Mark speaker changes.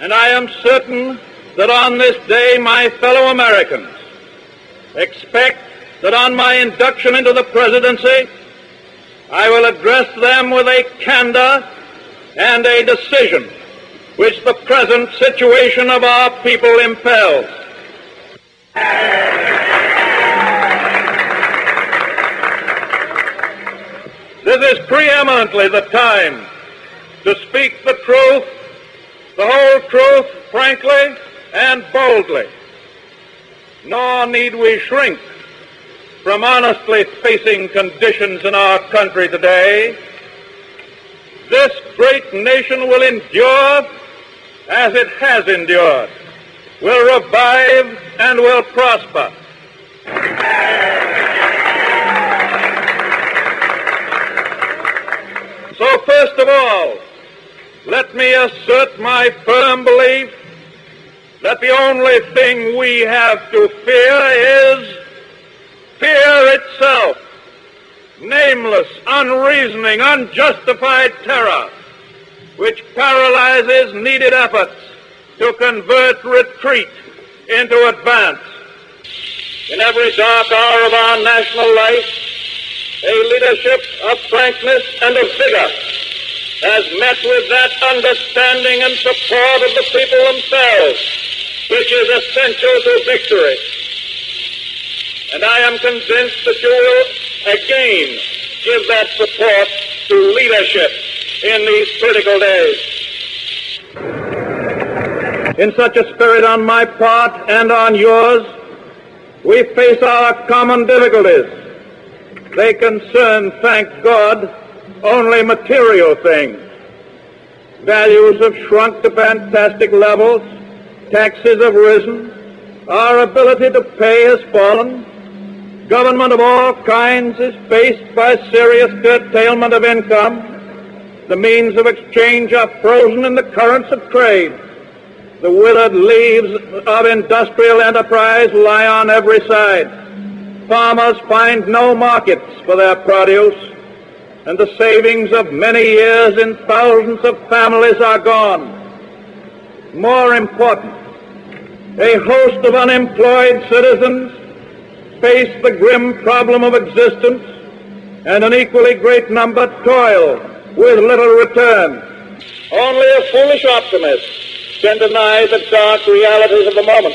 Speaker 1: And I am certain that on this day my fellow Americans expect that on my induction into the presidency, I will address them with a candor and a decision which the present situation of our people impels. This is preeminently the time to speak the truth, the whole truth, frankly and boldly. Nor need we shrink from honestly facing conditions in our country today. This great nation will endure as it has endured, will revive and will prosper. So first of all, let me assert my firm belief that the only thing we have to fear is fear itself. Nameless, unreasoning, unjustified terror, which paralyzes needed efforts to convert retreat into advance. In every dark hour of our national life, a leadership of frankness and of vigor has met with that understanding and support of the people themselves, which is essential to victory. And I am convinced that you will again give that support to leadership in these critical days. In such a spirit on my part and on yours, we face our common difficulties. They concern, thank God, only material things. Values have shrunk to fantastic levels. Taxes have risen. Our ability to pay has fallen. Government of all kinds is faced by serious curtailment of income. The means of exchange are frozen in the currents of trade. The withered leaves of industrial enterprise lie on every side. Farmers find no markets for their produce, and the savings of many years in thousands of families are gone. More important, a host of unemployed citizens face the grim problem of existence, and an equally great number toil with little return. Only a foolish optimist can deny the dark realities of the moment.